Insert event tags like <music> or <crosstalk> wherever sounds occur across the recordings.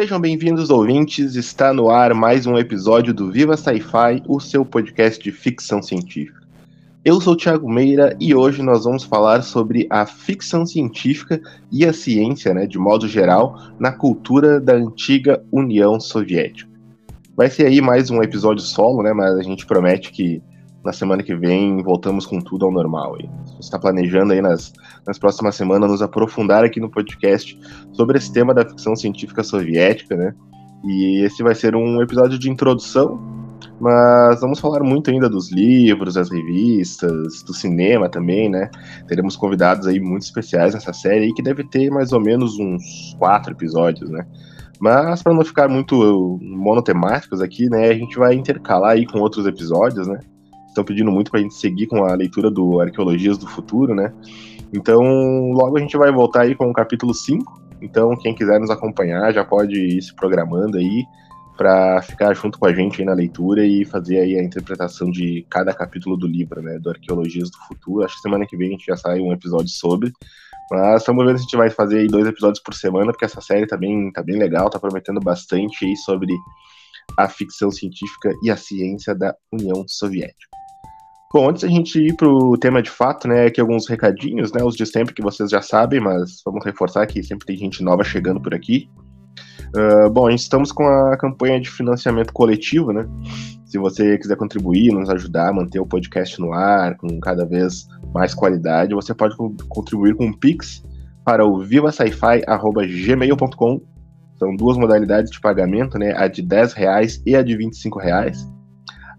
Sejam bem-vindos, ouvintes. Está no ar mais um episódio do Viva Sci-Fi, o seu podcast de ficção científica. Eu sou o Thiago Meira e hoje nós vamos falar sobre a ficção científica e a ciência, né, de modo geral, na cultura da antiga União Soviética. Vai ser aí mais um episódio solo, né, mas a gente promete que na semana que vem voltamos com tudo ao normal. E você está planejando aí nas, nas próximas semanas nos aprofundar aqui no podcast sobre esse tema da ficção científica soviética, né? E esse vai ser um episódio de introdução, mas vamos falar muito ainda dos livros, das revistas, do cinema também, né? Teremos convidados aí muito especiais nessa série aí, que deve ter mais ou menos uns quatro episódios, né? Mas para não ficar muito monotemáticos aqui, né, a gente vai intercalar aí com outros episódios, né? Estão pedindo muito para a gente seguir com a leitura do Arqueologias do Futuro, né? Então, logo a gente vai voltar aí com o capítulo 5. Então, quem quiser nos acompanhar já pode ir se programando aí para ficar junto com a gente aí na leitura e fazer aí a interpretação de cada capítulo do livro, né, do Arqueologias do Futuro. Acho que semana que vem a gente já sai um episódio sobre. Mas estamos vendo se a gente vai fazer aí dois episódios por semana, porque essa série tá bem, tá bem legal, tá prometendo bastante aí sobre a ficção científica e a ciência da União Soviética. Bom, antes da gente ir pro tema de fato, né, aqui alguns recadinhos, né, os de sempre que vocês já sabem, mas vamos reforçar que sempre tem gente nova chegando por aqui. Uh, bom, a estamos com a campanha de financiamento coletivo, né? Se você quiser contribuir, nos ajudar a manter o podcast no ar, com cada vez mais qualidade, você pode contribuir com um Pix para o vivasci-gmail.com. São duas modalidades de pagamento, né? A de 10 reais e a de 25 reais.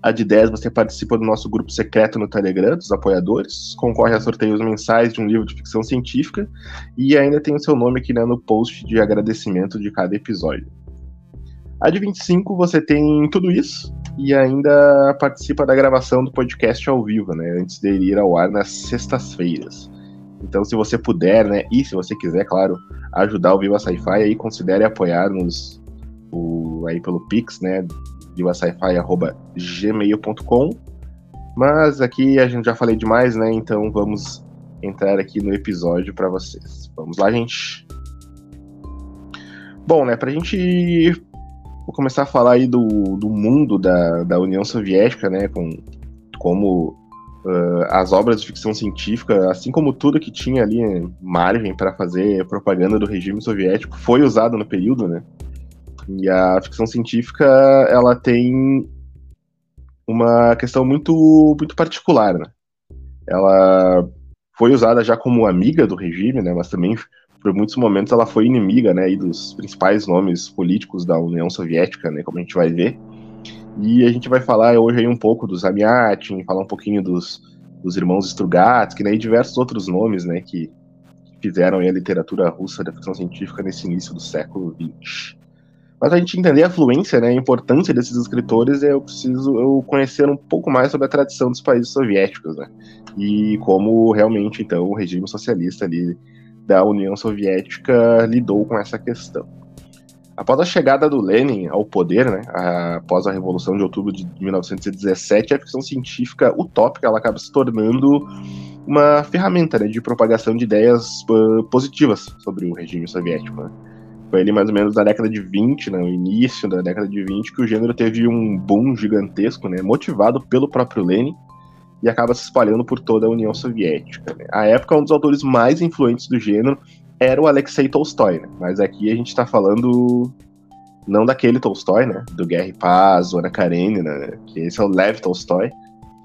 A de 10 você participa do nosso grupo secreto no Telegram, dos apoiadores, concorre a sorteios mensais de um livro de ficção científica e ainda tem o seu nome aqui né, no post de agradecimento de cada episódio. A de 25 você tem tudo isso e ainda participa da gravação do podcast ao vivo, né, antes de ir ao ar nas sextas-feiras. Então, se você puder, né, e se você quiser, claro, ajudar o Viva Sci-Fi, aí considere apoiar-nos aí pelo Pix, né, gmail.com. Mas aqui a gente já falei demais, né? Então vamos entrar aqui no episódio para vocês. Vamos lá, gente. Bom, né, pra gente vou começar a falar aí do, do mundo da, da União Soviética, né, com como uh, as obras de ficção científica, assim como tudo que tinha ali margem para fazer propaganda do regime soviético, foi usado no período, né? E a ficção científica, ela tem uma questão muito, muito particular, né? Ela foi usada já como amiga do regime, né? Mas também, por muitos momentos, ela foi inimiga, né? dos principais nomes políticos da União Soviética, né? Como a gente vai ver. E a gente vai falar hoje aí um pouco dos Amiatin, falar um pouquinho dos, dos irmãos Strugatsky, né? E diversos outros nomes, né? Que fizeram a literatura russa da ficção científica nesse início do século XX. Mas a gente entender a fluência, né, a importância desses escritores, eu preciso eu conhecer um pouco mais sobre a tradição dos países soviéticos, né? E como realmente, então, o regime socialista ali da União Soviética lidou com essa questão. Após a chegada do Lenin ao poder, né, após a Revolução de Outubro de 1917, a ficção científica utópica ela acaba se tornando uma ferramenta né, de propagação de ideias uh, positivas sobre o regime soviético. Né? Foi ali mais ou menos na década de 20, né, no início da década de 20, que o gênero teve um boom gigantesco, né, motivado pelo próprio Lenin, e acaba se espalhando por toda a União Soviética. Né. A época, um dos autores mais influentes do gênero era o Alexei Tolstói, né, mas aqui a gente está falando não daquele Tolstói, né, do Guerra e Paz, Ana Karenina, né, que esse é o Lev Tolstói.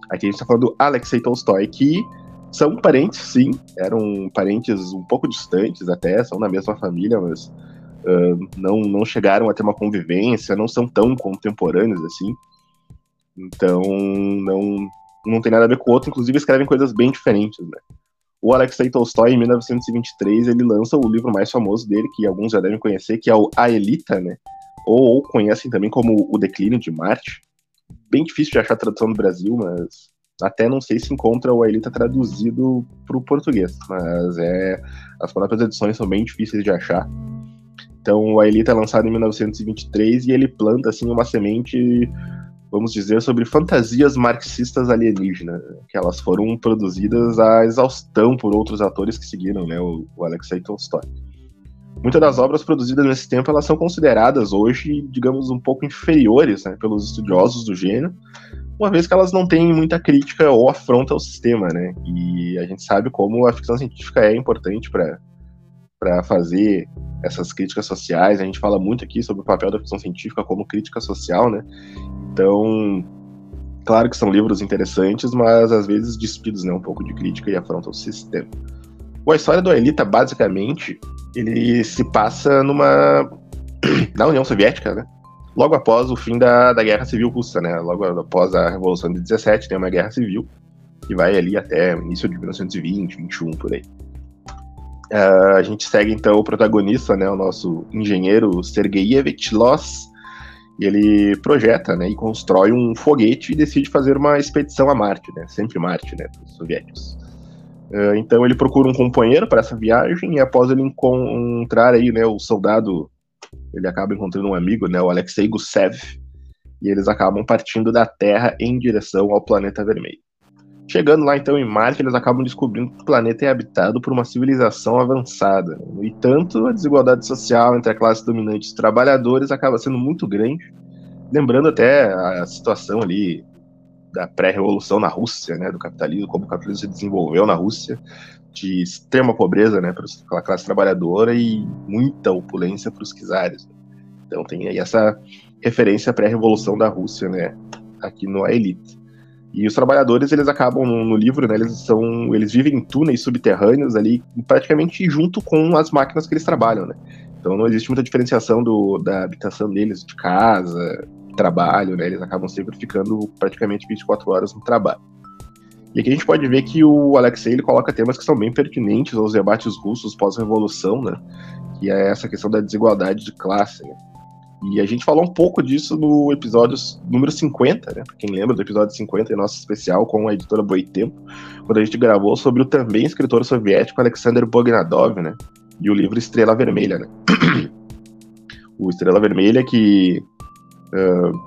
Aqui a gente está falando do Alexei Tolstói, que são parentes, sim, eram parentes um pouco distantes até, são da mesma família, mas uh, não, não chegaram a ter uma convivência, não são tão contemporâneos assim. Então, não, não tem nada a ver com o outro, inclusive escrevem coisas bem diferentes, né? O Alexei Tolstói, em 1923, ele lança o livro mais famoso dele, que alguns já devem conhecer, que é o A Elita, né? Ou, ou conhecem também como O Declínio de Marte. Bem difícil de achar tradução no Brasil, mas até não sei se encontra o A Elita traduzido para o português, mas é as próprias edições são bem difíceis de achar. Então, a Elite é lançado em 1923 e ele planta assim uma semente, vamos dizer, sobre fantasias marxistas alienígenas, que elas foram produzidas à exaustão por outros atores que seguiram, né, o, o Alexei Tolstói. muitas das obras produzidas nesse tempo elas são consideradas hoje, digamos, um pouco inferiores né, pelos estudiosos do gênero, uma vez que elas não têm muita crítica ou afronta ao sistema, né? E a gente sabe como a ficção científica é importante para fazer essas críticas sociais. A gente fala muito aqui sobre o papel da ficção científica como crítica social, né? Então, claro que são livros interessantes, mas às vezes despidos, né, um pouco de crítica e afrontam o sistema. A história do Elita, basicamente, ele se passa numa <clears throat> na União Soviética, né? Logo após o fim da, da Guerra Civil Russa, né? Logo após a Revolução de 17, tem uma guerra civil que vai ali até início de 1920, 21, por aí. Uh, a gente segue então o protagonista, né, o nosso engenheiro Sergeyevich Loss, e ele projeta, né, e constrói um foguete e decide fazer uma expedição a Marte, né, sempre Marte, né, dos soviéticos. Uh, então ele procura um companheiro para essa viagem e após ele encontrar aí, né, o soldado, ele acaba encontrando um amigo, né, o Alexei Gusev, e eles acabam partindo da Terra em direção ao planeta vermelho. Chegando lá então em Marte, eles acabam descobrindo que o planeta é habitado por uma civilização avançada. No entanto, a desigualdade social entre a classe dominante e os trabalhadores acaba sendo muito grande, lembrando até a situação ali da pré-revolução na Rússia, né, do capitalismo, como o capitalismo se desenvolveu na Rússia, de extrema pobreza, né, para a classe trabalhadora e muita opulência para os czares. Então tem aí essa referência à pré-revolução da Rússia, né, aqui no A Elite. E os trabalhadores, eles acabam no, no, livro, né, eles são, eles vivem em túneis subterrâneos ali, praticamente junto com as máquinas que eles trabalham, né? Então não existe muita diferenciação do, da habitação deles, de casa, trabalho, né? Eles acabam sempre ficando praticamente 24 horas no trabalho. E aqui a gente pode ver que o Alexei ele coloca temas que são bem pertinentes aos debates russos pós-revolução, né? Que é essa questão da desigualdade de classe, né? E a gente falou um pouco disso no episódio número 50, né? Pra quem lembra do episódio 50 em nosso especial com a editora Boitempo, quando a gente gravou sobre o também escritor soviético Alexander Bognadov, né? E o livro Estrela Vermelha, né? <clears throat> o Estrela Vermelha que uh,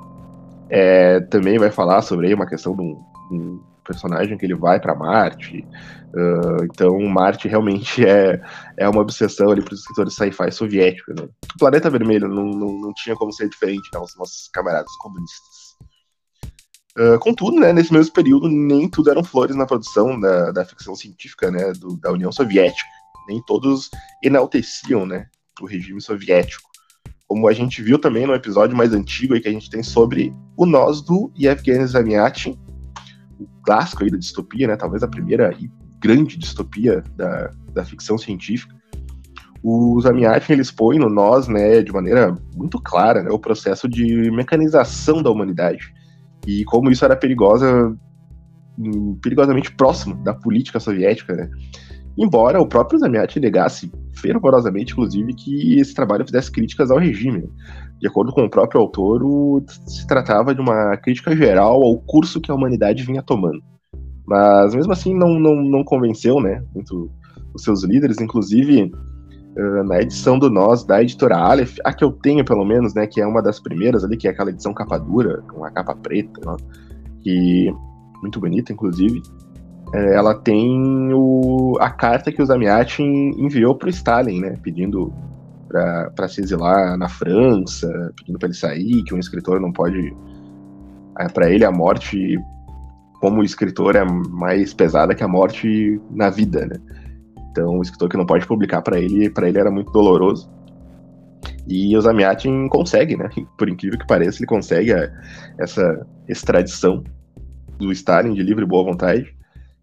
é, também vai falar sobre aí uma questão de um, um personagem que ele vai para Marte. Uh, então, Marte realmente <laughs> é, é uma obsessão ali para os escritores sci-fi soviéticos. Né? O Planeta Vermelho não, não, não tinha como ser diferente aos né, nossos camaradas comunistas. Uh, contudo, né, nesse mesmo período, nem tudo eram flores na produção da, da ficção científica né, do, da União Soviética. Nem todos enalteciam né, o regime soviético. Como a gente viu também no episódio mais antigo aí que a gente tem sobre o Nós do Yevgeny Zamyatin, o clássico aí da distopia, né? Talvez a primeira e grande distopia da, da ficção científica. O Zamiatin ele expõe no Nós, né, de maneira muito clara, né, o processo de mecanização da humanidade e como isso era perigosa, hum, perigosamente próximo da política soviética, né? Embora o próprio Zamiatin negasse fervorosamente, inclusive, que esse trabalho fizesse críticas ao regime. De acordo com o próprio autor, o, se tratava de uma crítica geral ao curso que a humanidade vinha tomando. Mas mesmo assim não, não, não convenceu né, muito os seus líderes, inclusive uh, na edição do Nós, da editora Aleph, a que eu tenho pelo menos, né, que é uma das primeiras ali, que é aquela edição capa dura, com a capa preta, que muito bonita, inclusive. É, ela tem o, a carta que o enviou para o Stalin, né, pedindo para se exilar na França, pedindo para ele sair, que um escritor não pode. É, para ele, a morte, como escritor, é mais pesada que a morte na vida, né? Então, o escritor que não pode publicar para ele, para ele era muito doloroso. E o Zamiatin consegue, né? <laughs> Por incrível que pareça, ele consegue a, essa extradição do Stalin de livre e boa vontade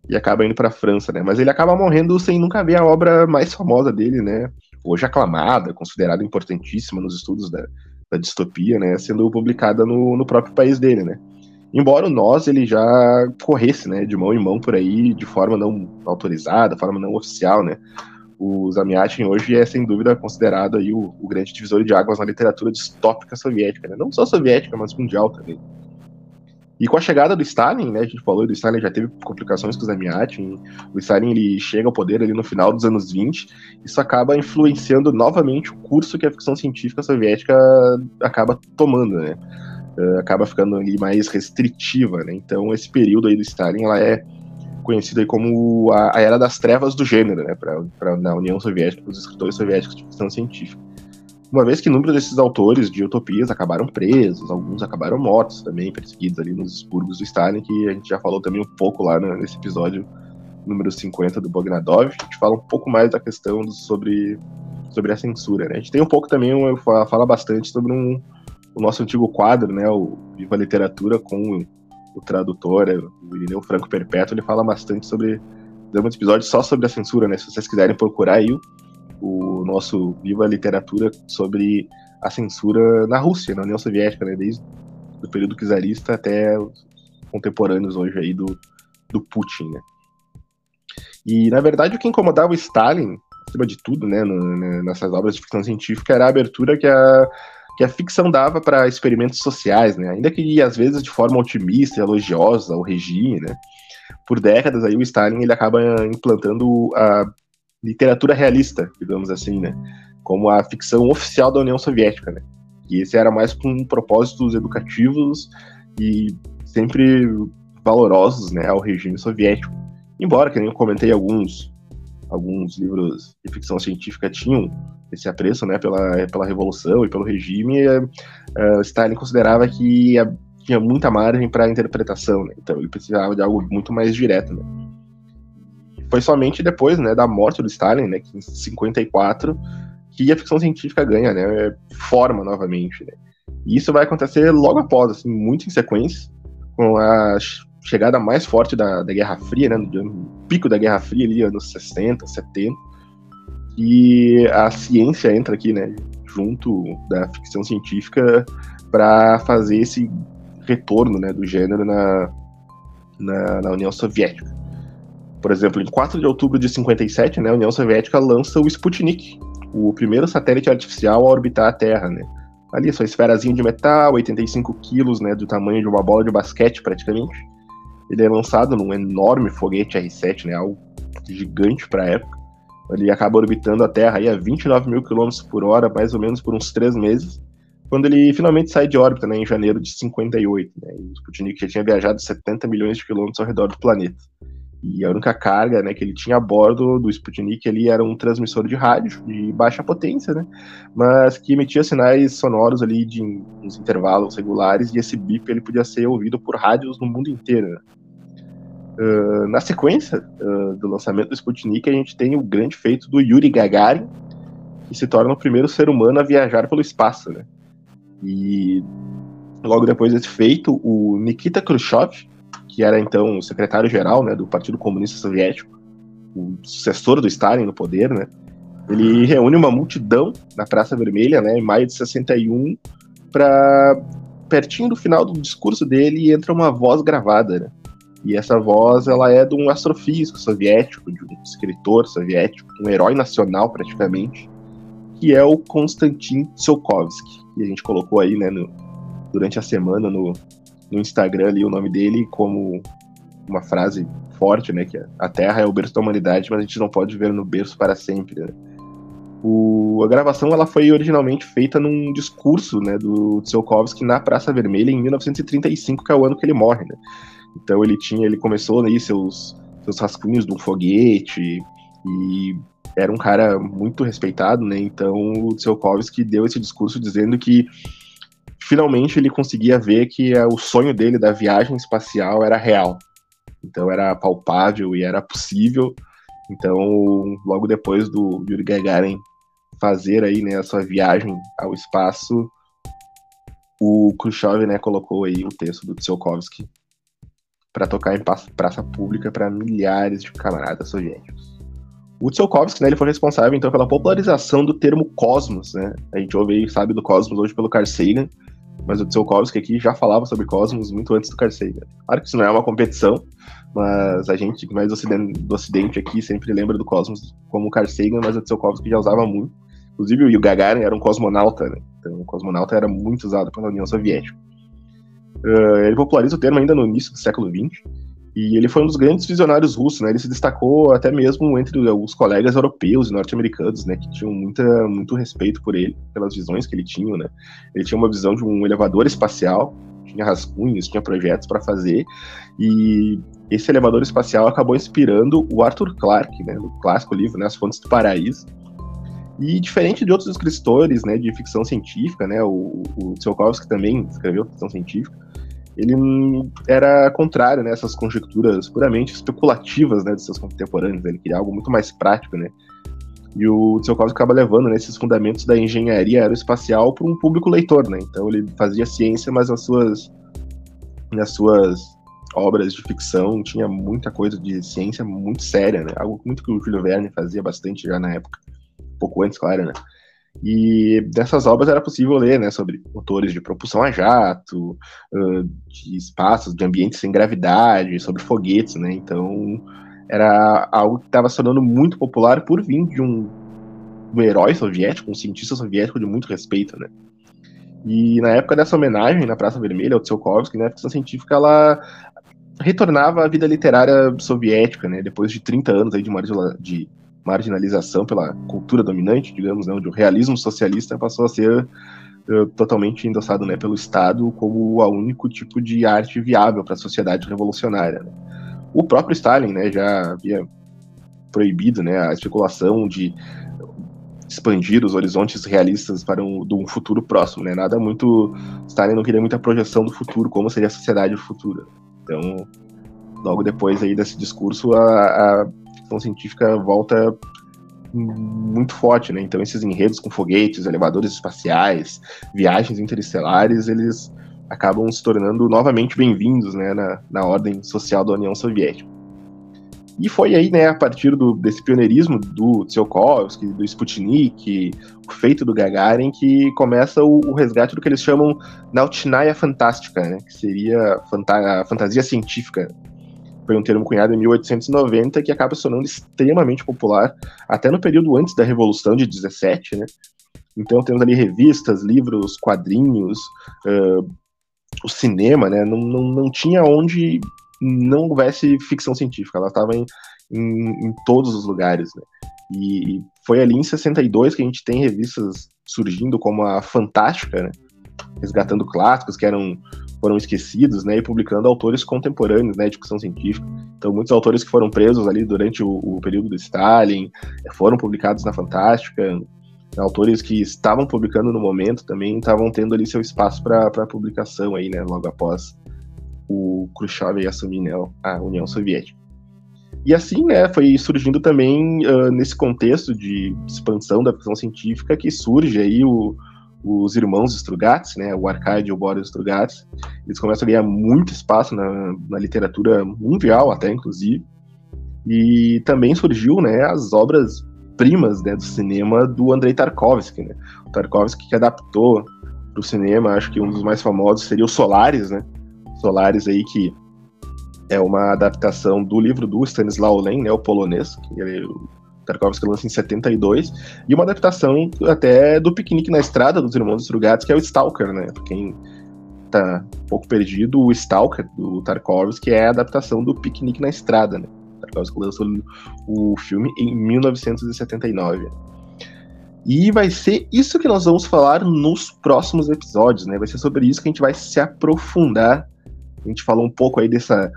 e acaba indo para a França, né? Mas ele acaba morrendo sem nunca ver a obra mais famosa dele, né? hoje aclamada, considerada importantíssima nos estudos da, da distopia, né, sendo publicada no, no próprio país dele, né. Embora o Nós ele já corresse, né, de mão em mão por aí, de forma não autorizada, forma não oficial, né. O Zamiatin hoje é sem dúvida considerado aí o, o grande divisor de águas na literatura distópica soviética, né, não só soviética, mas mundial também. E com a chegada do Stalin, né, a gente falou do Stalin já teve complicações com o Zamiatin, o Stalin ele chega ao poder ali no final dos anos 20, isso acaba influenciando novamente o curso que a ficção científica soviética acaba tomando, né, uh, acaba ficando ali mais restritiva, né, então esse período aí do Stalin, ela é conhecida como a, a, Era das Trevas do Gênero, né, pra, na União Soviética, para os escritores soviéticos de ficção científica. Uma vez que número desses autores de utopias acabaram presos, alguns acabaram mortos também, perseguidos ali nos expurgos do Stalin, que a gente já falou também um pouco lá nesse episódio número 50 do Bogdanov, a gente fala um pouco mais da questão do, sobre, sobre a censura. Né? A gente tem um pouco também, fala bastante sobre um, o nosso antigo quadro, né, o Viva Literatura, com o tradutor, o Irineu Franco Perpétuo, ele fala bastante sobre. Damos um episódio só sobre a censura, né? Se vocês quiserem procurar aí o, o nosso Viva Literatura sobre a censura na Rússia, na União Soviética, né? Desde o período czarista até os contemporâneos hoje aí do, do Putin, né? E, na verdade, o que incomodava o Stalin, acima de tudo, né, no, né nessas obras de ficção científica, era a abertura que a, que a ficção dava para experimentos sociais, né? Ainda que às vezes de forma otimista e elogiosa ao regime, né? Por décadas aí o Stalin ele acaba implantando a literatura realista, digamos assim, né? Como a ficção oficial da União Soviética, né? E esse era mais com propósitos educativos e sempre valorosos, né, ao regime soviético. Embora, que nem eu comentei alguns alguns livros de ficção científica tinham esse apreço né, pela, pela revolução e pelo regime, uh, Stalin considerava que tinha muita margem para interpretação, né? então ele precisava de algo muito mais direto. Né? Foi somente depois né, da morte do Stalin, né, em 54, que a ficção científica ganha né, forma novamente. Né? E isso vai acontecer logo após, assim, muito em sequência, com a chegada mais forte da, da Guerra Fria, né, no pico da Guerra Fria ali, anos 60, 70, e a ciência entra aqui, né, junto da ficção científica para fazer esse retorno, né, do gênero na, na, na, União Soviética. Por exemplo, em 4 de outubro de 57, né, a União Soviética lança o Sputnik, o primeiro satélite artificial a orbitar a Terra, né. Ali, sua esferazinha de metal, 85 quilos, né, do tamanho de uma bola de basquete, praticamente ele é lançado num enorme foguete R7, né, algo gigante para a época. Ele acaba orbitando a Terra aí a 29 mil quilômetros por hora, mais ou menos por uns três meses, quando ele finalmente sai de órbita, né, em janeiro de 58. Né, o Sputnik já tinha viajado 70 milhões de quilômetros ao redor do planeta. E a única carga né, que ele tinha a bordo do Sputnik ali era um transmissor de rádio de baixa potência, né, mas que emitia sinais sonoros ali de uns intervalos regulares e esse bip ele podia ser ouvido por rádios no mundo inteiro. Né. Uh, na sequência uh, do lançamento do Sputnik, a gente tem o grande feito do Yuri Gagarin, que se torna o primeiro ser humano a viajar pelo espaço, né? E logo depois desse feito, o Nikita Khrushchev, que era então o secretário-geral né, do Partido Comunista Soviético, o sucessor do Stalin no poder, né? Ele reúne uma multidão na Praça Vermelha, né, em maio de 61, para pertinho do final do discurso dele entra uma voz gravada, né? E essa voz, ela é de um astrofísico soviético, de um escritor soviético, um herói nacional praticamente, que é o Konstantin Tsiolkovsky. E a gente colocou aí, né, no, durante a semana no, no Instagram ali o nome dele como uma frase forte, né, que a Terra é o berço da humanidade, mas a gente não pode viver no berço para sempre, né? O, a gravação ela foi originalmente feita num discurso né, do Tsiolkovsky na Praça Vermelha em 1935, que é o ano que ele morre. Né? Então ele tinha, ele começou aí seus, seus rascunhos de um foguete e era um cara muito respeitado, né? Então o Tsiolkovsky deu esse discurso dizendo que finalmente ele conseguia ver que é, o sonho dele da viagem espacial era real. Então era palpável e era possível. Então, logo depois do Yuri Gagarin fazer aí, né, a sua viagem ao espaço, o Khrushchev, né, colocou aí o texto do Tsiolkovsky para tocar em praça pública para milhares de camaradas soviéticos. O Tsiolkovsky, né, ele foi responsável então pela popularização do termo cosmos, né? A gente ouve e sabe do cosmos hoje pelo Carl Sagan, mas o Tsiolkovsky aqui já falava sobre cosmos muito antes do Carl Sagan. Claro que isso não é uma competição, mas a gente mais do ocidente, aqui sempre lembra do cosmos como Carl Sagan, mas o Tsiolkovsky já usava muito. Inclusive o Gagarin era um cosmonauta, né? Então o cosmonauta era muito usado pela União Soviética. Uh, ele populariza o termo ainda no início do século XX. E ele foi um dos grandes visionários russos, né? Ele se destacou até mesmo entre os colegas europeus e norte-americanos, né? Que tinham muita, muito respeito por ele, pelas visões que ele tinha, né? Ele tinha uma visão de um elevador espacial, tinha rascunhos, tinha projetos para fazer, e esse elevador espacial acabou inspirando o Arthur Clarke, né? No clássico livro, né? As Fontes do Paraíso. E diferente de outros escritores, né? De ficção científica, né? O, o Tsiolkovsky também escreveu ficção científica ele era contrário né, essas conjecturas puramente especulativas né, dos seus contemporâneos. Né, ele queria algo muito mais prático, né? E o Tsiolkovsky acaba levando né, esses fundamentos da engenharia aeroespacial para um público leitor, né? Então ele fazia ciência, mas as suas, nas suas obras de ficção tinha muita coisa de ciência muito séria, né? Algo muito que o Júlio Verne fazia bastante já na época, um pouco antes, claro, né? E dessas obras era possível ler né, sobre motores de propulsão a jato, de espaços, de ambientes sem gravidade, sobre foguetes, né? Então era algo que estava se tornando muito popular por vir de um, um herói soviético, um cientista soviético de muito respeito, né? E na época dessa homenagem na Praça Vermelha, o Tsiolkovsky, né, a ficção científica, ela retornava à vida literária soviética, né, depois de 30 anos aí de, de marginalização pela cultura dominante, digamos, né, onde o realismo socialista passou a ser uh, totalmente endossado né, pelo Estado como o único tipo de arte viável para a sociedade revolucionária. Né. O próprio Stalin né, já havia proibido né, a especulação de expandir os horizontes realistas para um, um futuro próximo, né? Nada muito Stalin não queria muita projeção do futuro, como seria a sociedade futura. Então, logo depois aí desse discurso, a, a ficção científica volta muito forte, né? Então esses enredos com foguetes, elevadores espaciais, viagens interestelares, eles acabam se tornando novamente bem-vindos, né, na, na ordem social da União Soviética. E foi aí, né, a partir do, desse pioneirismo do Tsiolkovsky, do Sputnik, o feito do Gagarin, que começa o, o resgate do que eles chamam Nautchnaya Fantástica, né, que seria a fantasia científica foi um termo cunhado em 1890 que acaba se tornando extremamente popular até no período antes da Revolução de 17, né? Então temos ali revistas, livros, quadrinhos, uh, o cinema, né? Não, não, não tinha onde não houvesse ficção científica, ela estava em, em, em, todos os lugares, né? E foi ali em 62 que a gente tem revistas surgindo como a Fantástica, né? Resgatando clássicos que eram foram esquecidos, né, e publicando autores contemporâneos, né, de ficção científica. Então, muitos autores que foram presos ali durante o, o período do Stalin eh, foram publicados na Fantástica. Autores que estavam publicando no momento também estavam tendo ali seu espaço para publicação aí, né, logo após o Khrushchev assumir né, a União Soviética. E assim, né, foi surgindo também uh, nesse contexto de expansão da ficção científica que surge aí o, os irmãos Strugatsky, né, o Arcade e o Boris Strugatsky, eles começam a ganhar muito espaço na, na literatura mundial até, inclusive, e também surgiu, né, as obras primas, né, do cinema do Andrei Tarkovsky, né, o Tarkovsky que adaptou para o cinema, acho que um dos mais famosos seria o Solaris, né, Solaris aí que é uma adaptação do livro do Stanislaw Lem, né, o polonês, que ele Tarkovsky lança em 72, e uma adaptação até do Piquenique na Estrada dos Irmãos Strugatsky, que é o Stalker, né? Pra quem tá um pouco perdido, o Stalker do Tarkovsky é a adaptação do Piquenique na Estrada, né? Tarkovsky lançou o filme em 1979. E vai ser isso que nós vamos falar nos próximos episódios, né? Vai ser sobre isso que a gente vai se aprofundar. A gente falou um pouco aí dessa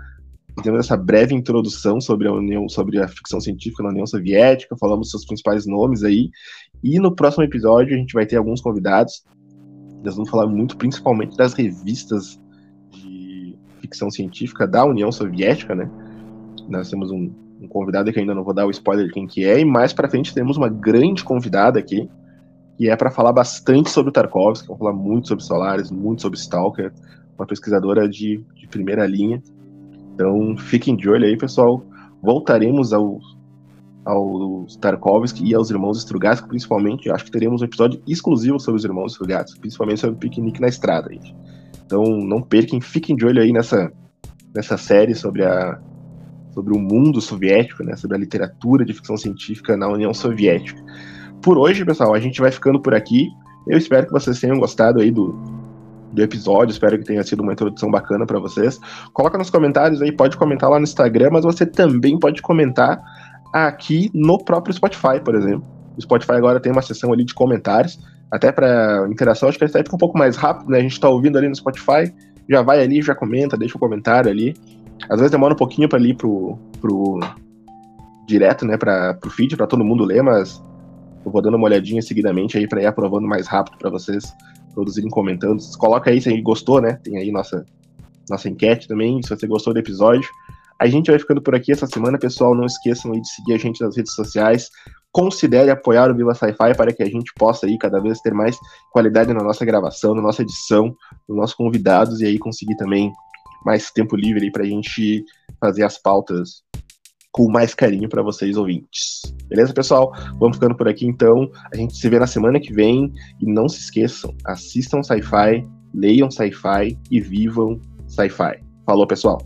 fizemos essa breve introdução sobre a União, sobre a ficção científica na União Soviética, falamos seus principais nomes aí, e no próximo episódio a gente vai ter alguns convidados. Nós vamos falar muito principalmente das revistas de ficção científica da União Soviética, né? Nós temos um, um convidado que ainda não vou dar o spoiler de quem que é, e mais para frente temos uma grande convidada aqui, que é para falar bastante sobre o Tarkovsky, vamos falar muito sobre Solaris, muito sobre Stalker, uma pesquisadora de, de primeira linha. Então fiquem de olho aí, pessoal. Voltaremos ao, aos Tarkovsky e aos irmãos Strugatsky, principalmente. Acho que teremos um episódio exclusivo sobre os irmãos Strugatsky, principalmente sobre o piquenique na estrada. Gente. Então não percam, fiquem de olho aí nessa, nessa série sobre a sobre o mundo soviético, né, sobre a literatura de ficção científica na União Soviética. Por hoje, pessoal, a gente vai ficando por aqui. Eu espero que vocês tenham gostado aí do, do episódio. Espero que tenha sido uma introdução bacana para vocês. Coloca nos comentários aí, pode comentar lá no Instagram, mas você também pode comentar aqui no próprio Spotify, por exemplo. O Spotify agora tem uma seção ali de comentários, até para interação, acho que até fica um pouco mais rápido, né? A gente está ouvindo ali no Spotify, já vai ali, já comenta, deixa o um comentário ali. Às vezes demora um pouquinho para ir pro, pro direto, né, para pro feed, para todo mundo ler, mas eu vou dando uma olhadinha seguidamente aí para ir aprovando mais rápido para vocês todos irem comentando. Coloca aí se gostou, né? Tem aí nossa, nossa enquete também, se você gostou do episódio. A gente vai ficando por aqui essa semana, pessoal. Não esqueçam aí de seguir a gente nas redes sociais. Considere apoiar o Viva Sci-Fi para que a gente possa aí cada vez ter mais qualidade na nossa gravação, na nossa edição, nos nossos convidados e aí conseguir também mais tempo livre aí para a gente fazer as pautas com mais carinho para vocês ouvintes. Beleza, pessoal? Vamos ficando por aqui então. A gente se vê na semana que vem e não se esqueçam, assistam sci-fi, leiam sci-fi e vivam sci-fi. Falou, pessoal.